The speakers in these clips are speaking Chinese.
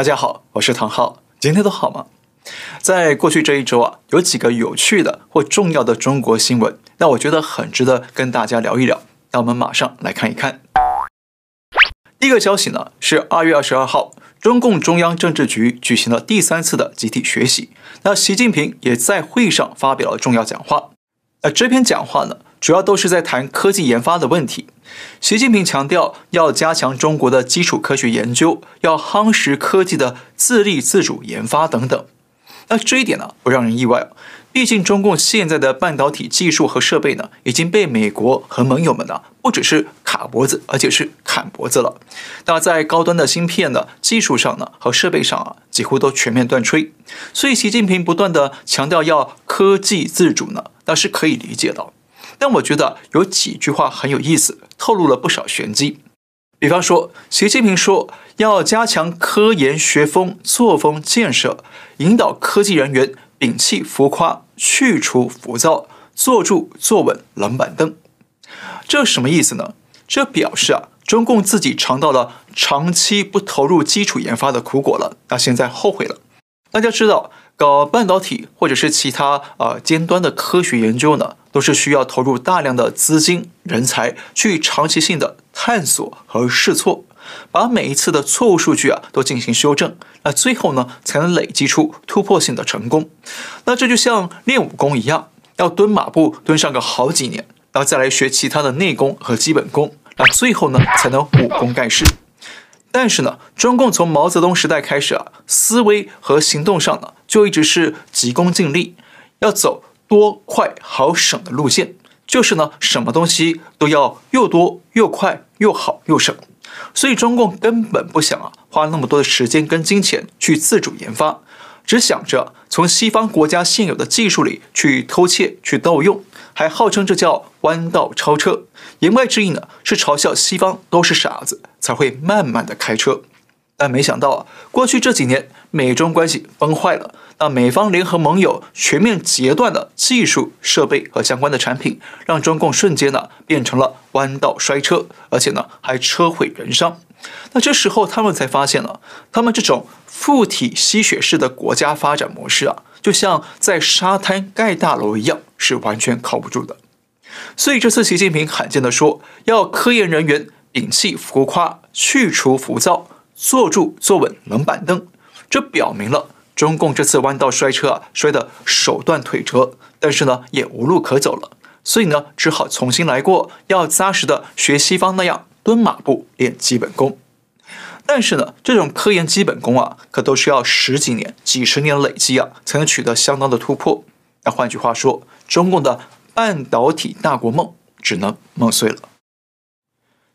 大家好，我是唐浩，今天都好吗？在过去这一周啊，有几个有趣的或重要的中国新闻，那我觉得很值得跟大家聊一聊。那我们马上来看一看。第一个消息呢，是二月二十二号，中共中央政治局举行了第三次的集体学习，那习近平也在会上发表了重要讲话。那这篇讲话呢，主要都是在谈科技研发的问题。习近平强调要加强中国的基础科学研究，要夯实科技的自立自主研发等等。那这一点呢，不让人意外。毕竟中共现在的半导体技术和设备呢，已经被美国和盟友们呢，不只是卡脖子，而且是砍脖子了。那在高端的芯片的技术上呢，和设备上啊，几乎都全面断炊。所以习近平不断地强调要科技自主呢，那是可以理解的。但我觉得有几句话很有意思，透露了不少玄机。比方说，习近平说要加强科研学风作风建设，引导科技人员摒弃浮夸，去除浮躁，坐住坐稳冷板凳。这什么意思呢？这表示啊，中共自己尝到了长期不投入基础研发的苦果了，那现在后悔了。大家知道。搞半导体或者是其他呃尖端的科学研究呢，都是需要投入大量的资金、人才去长期性的探索和试错，把每一次的错误数据啊都进行修正，那最后呢才能累积出突破性的成功。那这就像练武功一样，要蹲马步蹲上个好几年，然后再来学其他的内功和基本功，那最后呢才能武功盖世。但是呢，中共从毛泽东时代开始啊，思维和行动上呢，就一直是急功近利，要走多快好省的路线，就是呢，什么东西都要又多又快又好又省，所以中共根本不想啊，花那么多的时间跟金钱去自主研发。只想着从西方国家现有的技术里去偷窃、去盗用，还号称这叫弯道超车。言外之意呢，是嘲笑西方都是傻子，才会慢慢的开车。但没想到啊，过去这几年美中关系崩坏了，那美方联合盟友全面截断了技术、设备和相关的产品，让中共瞬间呢变成了弯道摔车，而且呢还车毁人伤。那这时候他们才发现了，他们这种附体吸血式的国家发展模式啊，就像在沙滩盖大楼一样，是完全靠不住的。所以这次习近平罕见的说，要科研人员摒弃浮夸，去除浮躁，坐住坐稳冷板凳。这表明了中共这次弯道摔车啊，摔得手断腿折，但是呢，也无路可走了。所以呢，只好重新来过，要扎实的学西方那样。蹲马步练基本功，但是呢，这种科研基本功啊，可都需要十几年、几十年累积啊，才能取得相当的突破。那换句话说，中共的半导体大国梦只能梦碎了。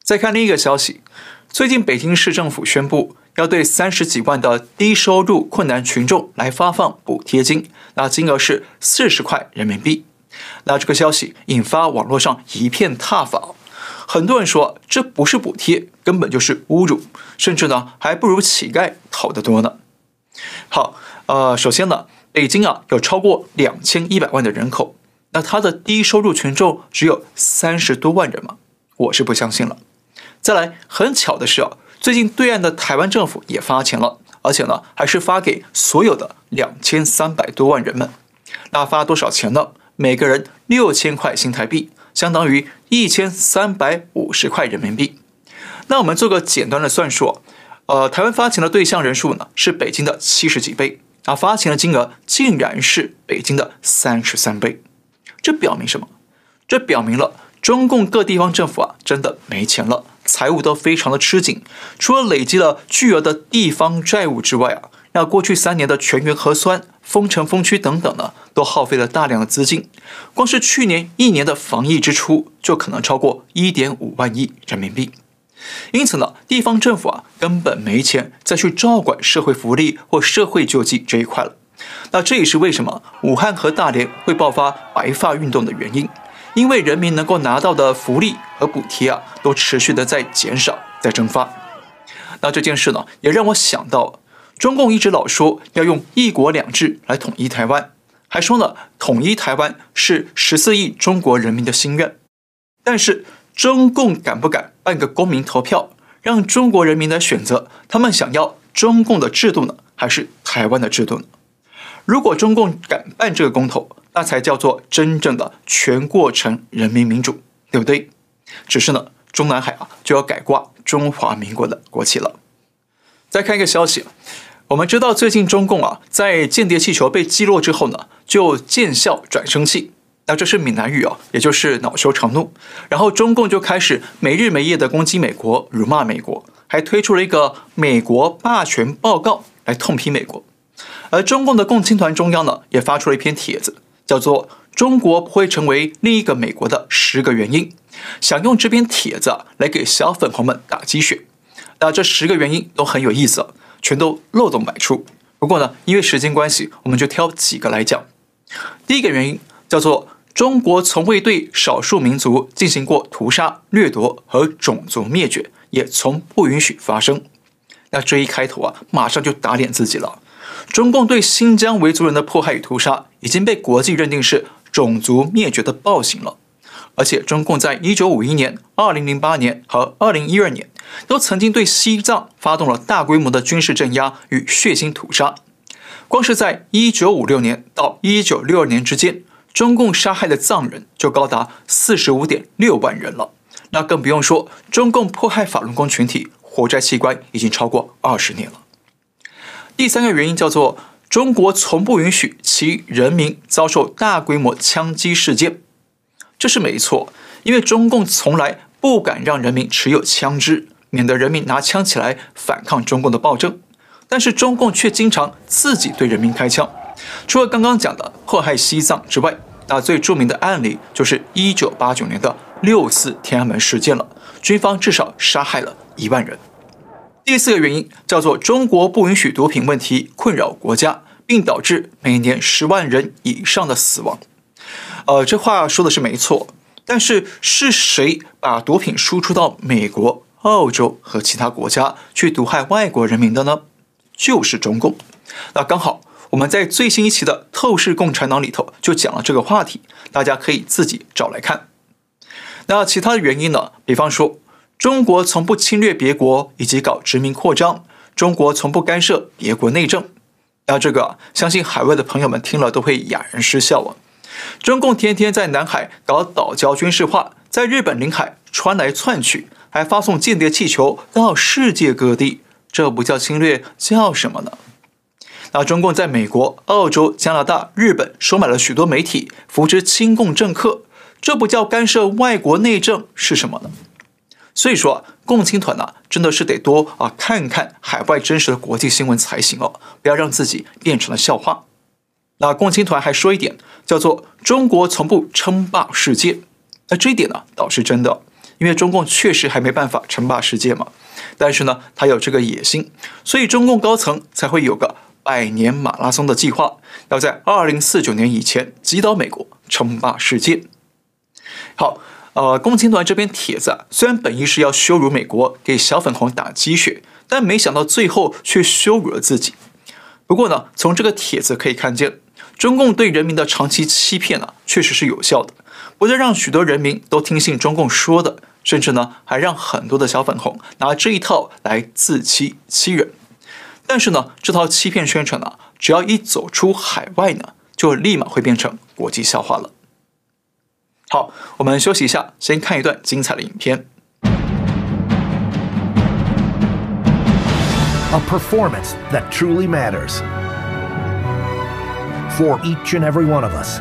再看另一个消息，最近北京市政府宣布要对三十几万的低收入困难群众来发放补贴金，那金额是四十块人民币。那这个消息引发网络上一片挞伐。很多人说这不是补贴，根本就是侮辱，甚至呢还不如乞丐讨得多呢。好，呃，首先呢，北京啊有超过两千一百万的人口，那他的低收入群众只有三十多万人吗？我是不相信了。再来，很巧的是啊，最近对岸的台湾政府也发钱了，而且呢还是发给所有的两千三百多万人们。那发多少钱呢？每个人六千块新台币。相当于一千三百五十块人民币。那我们做个简单的算术，呃，台湾发钱的对象人数呢是北京的七十几倍，啊，发钱的金额竟然是北京的三十三倍。这表明什么？这表明了中共各地方政府啊真的没钱了，财务都非常的吃紧。除了累积了巨额的地方债务之外啊，那过去三年的全员核酸。封城封区等等呢，都耗费了大量的资金，光是去年一年的防疫支出就可能超过一点五万亿人民币。因此呢，地方政府啊根本没钱再去照管社会福利或社会救济这一块了。那这也是为什么武汉和大连会爆发白发运动的原因，因为人民能够拿到的福利和补贴啊都持续的在减少，在蒸发。那这件事呢，也让我想到。中共一直老说要用“一国两制”来统一台湾，还说呢，统一台湾是十四亿中国人民的心愿。但是中共敢不敢办个公民投票，让中国人民来选择他们想要中共的制度呢，还是台湾的制度呢？如果中共敢办这个公投，那才叫做真正的全过程人民民主，对不对？只是呢，中南海啊就要改挂中华民国的国旗了。再看一个消息，我们知道最近中共啊在间谍气球被击落之后呢，就见笑转生气。那这是闽南语啊，也就是恼羞成怒。然后中共就开始没日没夜的攻击美国，辱骂美国，还推出了一个美国霸权报告来痛批美国。而中共的共青团中央呢，也发出了一篇帖子，叫做《中国不会成为另一个美国的十个原因》，想用这篇帖子来给小粉红们打鸡血。那这十个原因都很有意思，全都漏洞百出。不过呢，因为时间关系，我们就挑几个来讲。第一个原因叫做。中国从未对少数民族进行过屠杀、掠夺和种族灭绝，也从不允许发生。那这一开头啊，马上就打脸自己了。中共对新疆维族人的迫害与屠杀，已经被国际认定是种族灭绝的暴行了。而且，中共在一九五一年、二零零八年和二零一二年，都曾经对西藏发动了大规模的军事镇压与血腥屠杀。光是在一九五六年到一九六二年之间，中共杀害的藏人就高达四十五点六万人了，那更不用说中共迫害法轮功群体、活摘器官已经超过二十年了。第三个原因叫做中国从不允许其人民遭受大规模枪击事件，这是没错，因为中共从来不敢让人民持有枪支，免得人民拿枪起来反抗中共的暴政，但是中共却经常自己对人民开枪。除了刚刚讲的迫害西藏之外，那最著名的案例就是一九八九年的六四天安门事件了，军方至少杀害了一万人。第四个原因叫做中国不允许毒品问题困扰国家，并导致每年十万人以上的死亡。呃，这话说的是没错，但是是谁把毒品输出到美国、澳洲和其他国家去毒害外国人民的呢？就是中共。那刚好。我们在最新一期的《透视共产党》里头就讲了这个话题，大家可以自己找来看。那其他的原因呢？比方说，中国从不侵略别国以及搞殖民扩张，中国从不干涉别国内政。那这个相信海外的朋友们听了都会哑然失笑啊！中共天天在南海搞岛礁军事化，在日本领海窜来窜去，还发送间谍气球到世界各地，这不叫侵略，叫什么呢？那中共在美国、澳洲、加拿大、日本收买了许多媒体，扶持亲共政客，这不叫干涉外国内政是什么呢？所以说，共青团呢、真的是得多啊看看海外真实的国际新闻才行哦，不要让自己变成了笑话。那共青团还说一点，叫做中国从不称霸世界。那这一点呢，倒是真的，因为中共确实还没办法称霸世界嘛。但是呢，他有这个野心，所以中共高层才会有个。百年马拉松的计划，要在二零四九年以前击倒美国，称霸世界。好，呃，共青团这篇帖子啊，虽然本意是要羞辱美国，给小粉红打鸡血，但没想到最后却羞辱了自己。不过呢，从这个帖子可以看见，中共对人民的长期欺骗呢，确实是有效的，不但让许多人民都听信中共说的，甚至呢，还让很多的小粉红拿这一套来自欺欺人。但是呢，这套欺骗宣传呢，只要一走出海外呢，就立马会变成国际笑话了。好，我们休息一下，先看一段精彩的影片。A performance that truly matters for each and every one of us.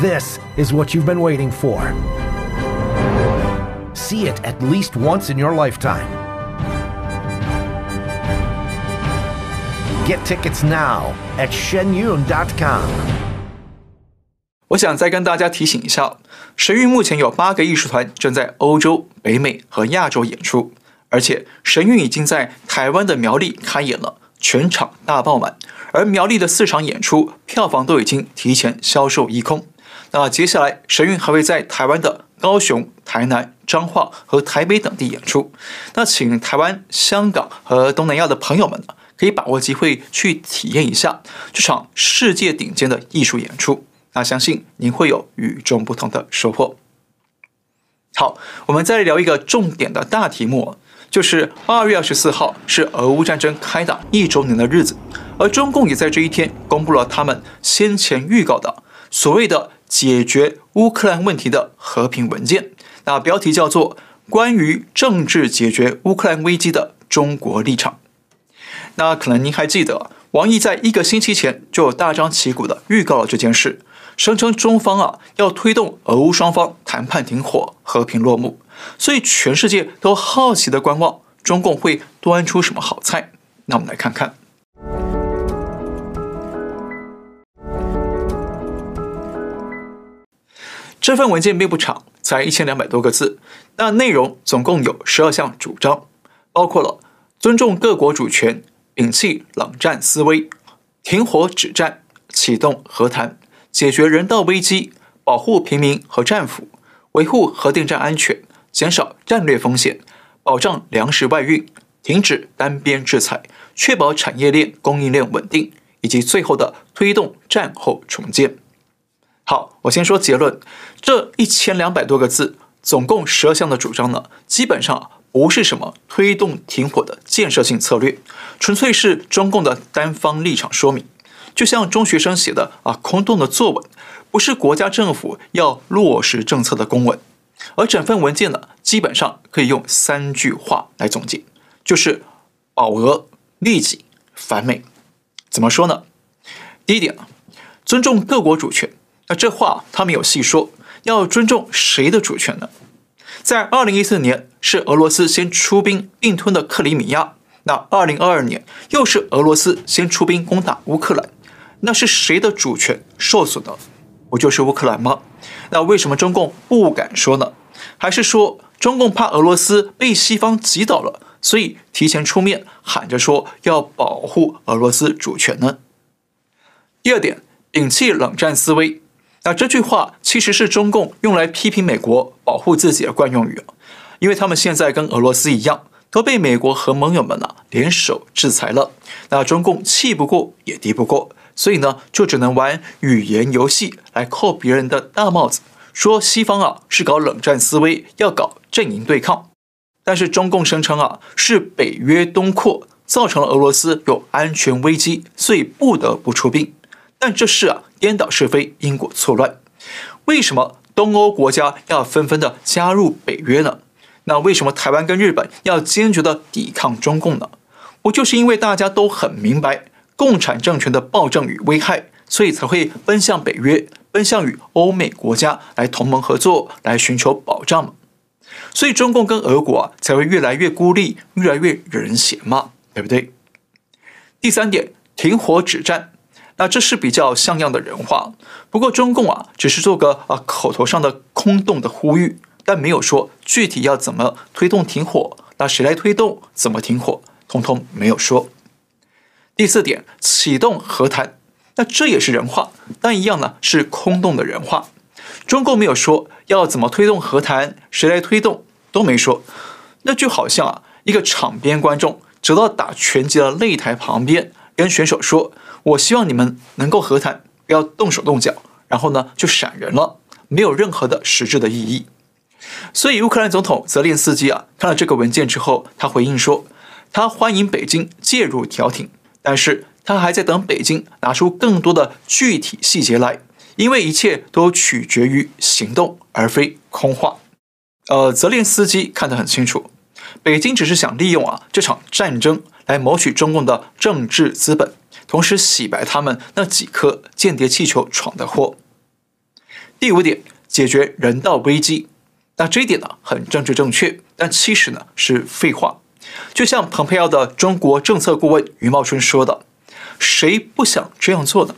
This is what you've been waiting for. See it at least once in your lifetime. Get tickets now at shenyun.com. 我想再跟大家提醒一下，神韵目前有八个艺术团正在欧洲、北美和亚洲演出，而且神韵已经在台湾的苗栗开演了，全场大爆满，而苗栗的四场演出票房都已经提前销售一空。那接下来神韵还会在台湾的高雄、台南、彰化和台北等地演出，那请台湾、香港和东南亚的朋友们呢，可以把握机会去体验一下这场世界顶尖的艺术演出，那相信您会有与众不同的收获。好，我们再聊一个重点的大题目，就是二月二十四号是俄乌战争开打一周年的日子，而中共也在这一天公布了他们先前预告的所谓的解决乌克兰问题的和平文件，那标题叫做《关于政治解决乌克兰危机的中国立场》。那可能您还记得，王毅在一个星期前就大张旗鼓地预告了这件事，声称中方啊要推动俄乌双方谈判停火、和平落幕，所以全世界都好奇的观望中共会端出什么好菜。那我们来看看。这份文件并不长，才一千两百多个字，那内容总共有十二项主张，包括了尊重各国主权。摒弃冷战思维，停火止战，启动和谈，解决人道危机，保护平民和战俘，维护核电站安全，减少战略风险，保障粮食外运，停止单边制裁，确保产业链供应链稳定，以及最后的推动战后重建。好，我先说结论，这一千两百多个字，总共十二项的主张呢，基本上。不是什么推动停火的建设性策略，纯粹是中共的单方立场说明，就像中学生写的啊空洞的作文，不是国家政府要落实政策的公文。而整份文件呢，基本上可以用三句话来总结，就是保俄、利己、反美。怎么说呢？第一点啊，尊重各国主权。那这话他没有细说，要尊重谁的主权呢？在二零一四年是俄罗斯先出兵并吞的克里米亚，那二零二二年又是俄罗斯先出兵攻打乌克兰，那是谁的主权受损呢？不就是乌克兰吗？那为什么中共不敢说呢？还是说中共怕俄罗斯被西方击倒了，所以提前出面喊着说要保护俄罗斯主权呢？第二点，摒弃冷战思维。那这句话其实是中共用来批评美国保护自己的惯用语，因为他们现在跟俄罗斯一样，都被美国和盟友们呢联手制裁了。那中共气不过也敌不过，所以呢就只能玩语言游戏来扣别人的大帽子，说西方啊是搞冷战思维，要搞阵营对抗。但是中共声称啊是北约东扩造成了俄罗斯有安全危机，所以不得不出兵。但这事啊，颠倒是非，因果错乱。为什么东欧国家要纷纷的加入北约呢？那为什么台湾跟日本要坚决的抵抗中共呢？不就是因为大家都很明白共产政权的暴政与危害，所以才会奔向北约，奔向与欧美国家来同盟合作，来寻求保障吗？所以中共跟俄国啊，才会越来越孤立，越来越惹人嫌嘛，对不对？第三点，停火止战。那这是比较像样的人话，不过中共啊，只是做个啊口头上的空洞的呼吁，但没有说具体要怎么推动停火，那谁来推动，怎么停火，通通没有说。第四点，启动和谈，那这也是人话，但一样呢是空洞的人话。中共没有说要怎么推动和谈，谁来推动都没说，那就好像啊一个场边观众走到打拳击的擂台旁边，跟选手说。我希望你们能够和谈，不要动手动脚，然后呢就闪人了，没有任何的实质的意义。所以乌克兰总统泽连斯基啊，看了这个文件之后，他回应说，他欢迎北京介入调停，但是他还在等北京拿出更多的具体细节来，因为一切都取决于行动，而非空话。呃，泽连斯基看得很清楚，北京只是想利用啊这场战争来谋取中共的政治资本。同时洗白他们那几颗间谍气球闯的祸。第五点，解决人道危机。那这一点呢，很政治正确，但其实呢是废话。就像蓬佩奥的中国政策顾问余茂春说的：“谁不想这样做呢？”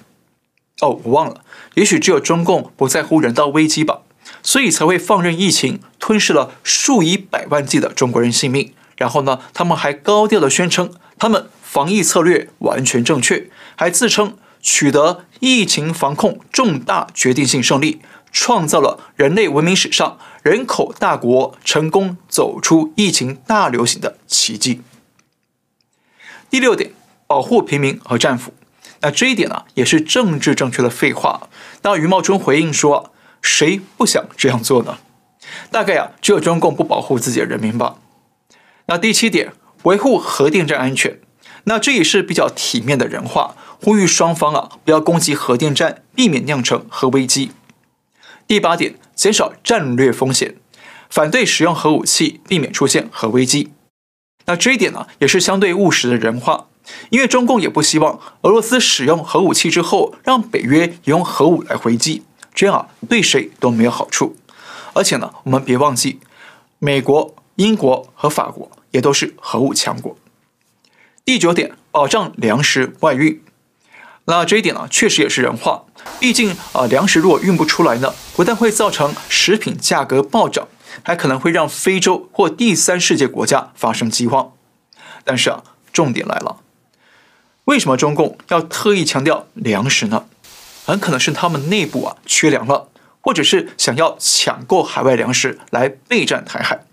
哦，我忘了，也许只有中共不在乎人道危机吧，所以才会放任疫情吞噬了数以百万计的中国人性命。然后呢，他们还高调的宣称他们。防疫策略完全正确，还自称取得疫情防控重大决定性胜利，创造了人类文明史上人口大国成功走出疫情大流行的奇迹。第六点，保护平民和战俘。那这一点呢，也是政治正确的废话。那余茂春回应说：“谁不想这样做呢？”大概啊，只有中共不保护自己的人民吧。那第七点，维护核电站安全，那这也是比较体面的人话，呼吁双方啊不要攻击核电站，避免酿成核危机。第八点，减少战略风险，反对使用核武器，避免出现核危机。那这一点呢，也是相对务实的人话，因为中共也不希望俄罗斯使用核武器之后，让北约也用核武来回击，这样啊对谁都没有好处。而且呢，我们别忘记，美国、英国和法国也都是核武强国。第九点，保障粮食外运。那这一点呢，确实也是人话。毕竟啊，粮食如果运不出来呢，不但会造成食品价格暴涨，还可能会让非洲或第三世界国家发生饥荒。但是啊，重点来了，为什么中共要特意强调粮食呢？很可能是他们内部啊缺粮了。或者是想要抢购海外粮食来备战台海。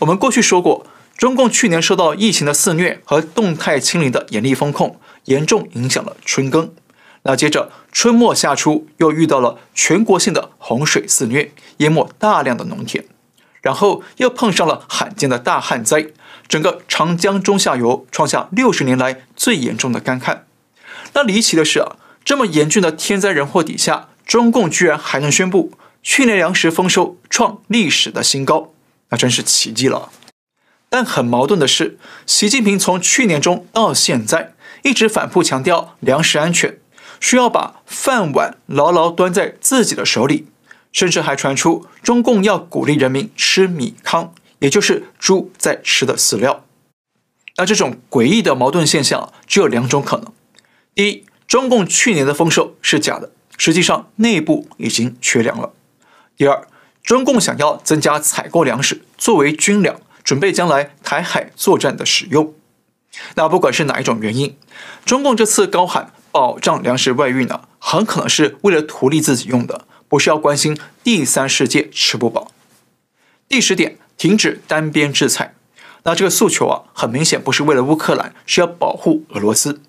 我们过去说过，中共去年受到疫情的肆虐和动态清零的严厉风控，严重影响了春耕。那接着春末夏初又遇到了全国性的洪水肆虐，淹没大量的农田，然后又碰上了罕见的大旱灾，整个长江中下游创下六十年来最严重的干旱。那离奇的是啊，这么严峻的天灾人祸底下。中共居然还能宣布去年粮食丰收创历史的新高，那真是奇迹了。但很矛盾的是，习近平从去年中到现在一直反复强调粮食安全，需要把饭碗牢牢端在自己的手里，甚至还传出中共要鼓励人民吃米糠，也就是猪在吃的饲料。那这种诡异的矛盾现象只有两种可能：第一，中共去年的丰收是假的。实际上，内部已经缺粮了。第二，中共想要增加采购粮食作为军粮，准备将来台海作战的使用。那不管是哪一种原因，中共这次高喊保障粮食外运呢，很可能是为了图利自己用的，不是要关心第三世界吃不饱。第十点，停止单边制裁。那这个诉求啊，很明显不是为了乌克兰，是要保护俄罗斯。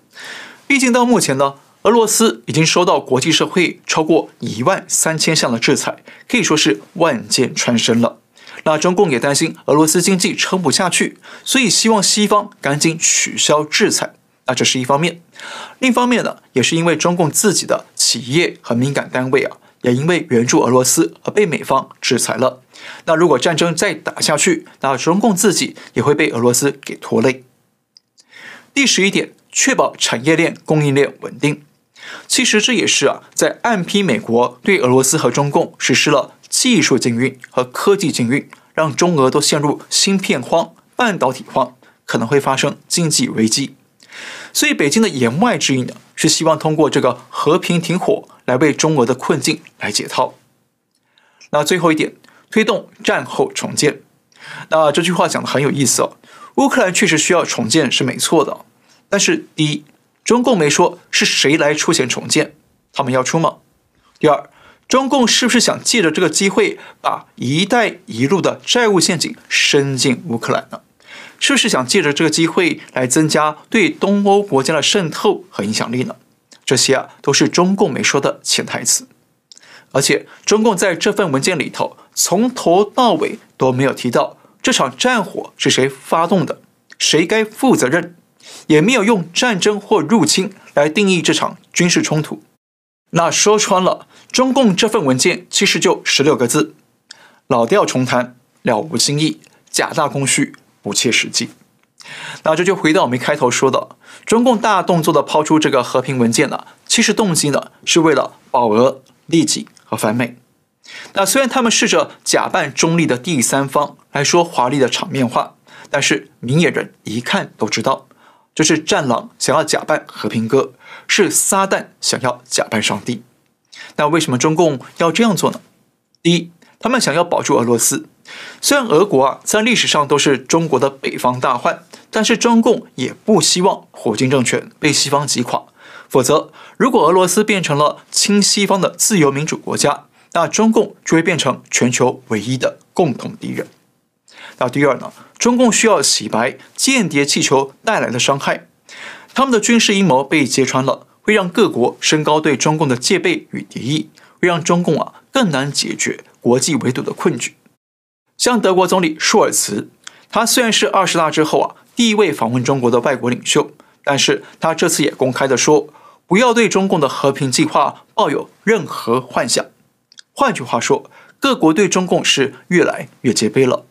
毕竟到目前呢。俄罗斯已经收到国际社会超过一万三千项的制裁，可以说是万箭穿身了。那中共也担心俄罗斯经济撑不下去，所以希望西方赶紧取消制裁。那这是一方面，另一方面呢，也是因为中共自己的企业和敏感单位啊，也因为援助俄罗斯而被美方制裁了。那如果战争再打下去，那中共自己也会被俄罗斯给拖累。第十一点，确保产业链供应链稳定。其实这也是啊，在暗批美国对俄罗斯和中共实施了技术禁运和科技禁运，让中俄都陷入芯片荒、半导体荒，可能会发生经济危机。所以北京的言外之意呢，是希望通过这个和平停火来为中俄的困境来解套。那最后一点，推动战后重建。那这句话讲的很有意思哦，乌克兰确实需要重建是没错的，但是第一。中共没说是谁来出钱重建，他们要出吗？第二，中共是不是想借着这个机会把“一带一路”的债务陷阱伸进乌克兰呢？是不是想借着这个机会来增加对东欧国家的渗透和影响力呢？这些啊都是中共没说的潜台词。而且，中共在这份文件里头从头到尾都没有提到这场战火是谁发动的，谁该负责任。也没有用战争或入侵来定义这场军事冲突。那说穿了，中共这份文件其实就十六个字：老调重弹，了无新意，假大空虚，不切实际。那这就回到我们开头说的，中共大动作的抛出这个和平文件呢，其实动机呢是为了保俄、利己和反美。那虽然他们试着假扮中立的第三方来说华丽的场面话，但是明眼人一看都知道。这是战狼想要假扮和平鸽，是撒旦想要假扮上帝。那为什么中共要这样做呢？第一，他们想要保住俄罗斯。虽然俄国啊在历史上都是中国的北方大患，但是中共也不希望普京政权被西方击垮。否则，如果俄罗斯变成了亲西方的自由民主国家，那中共就会变成全球唯一的共同敌人。那第二呢？中共需要洗白间谍气球带来的伤害，他们的军事阴谋被揭穿了，会让各国升高对中共的戒备与敌意，会让中共啊更难解决国际围堵的困局。像德国总理舒尔茨，他虽然是二十大之后啊第一位访问中国的外国领袖，但是他这次也公开的说，不要对中共的和平计划抱有任何幻想。换句话说，各国对中共是越来越戒备了。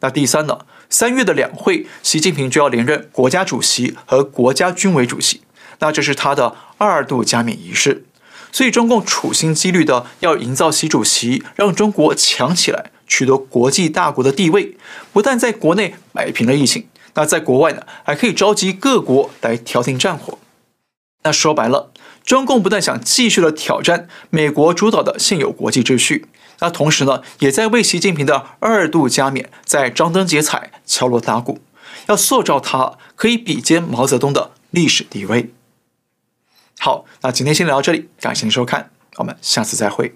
那第三呢？三月的两会，习近平就要连任国家主席和国家军委主席，那这是他的二度加冕仪式。所以中共处心积虑的要营造习主席让中国强起来，取得国际大国的地位，不但在国内摆平了疫情，那在国外呢，还可以召集各国来调停战火。那说白了，中共不但想继续的挑战美国主导的现有国际秩序。那同时呢，也在为习近平的二度加冕在张灯结彩、敲锣打鼓，要塑造他可以比肩毛泽东的历史地位。好，那今天先聊到这里，感谢您收看，我们下次再会。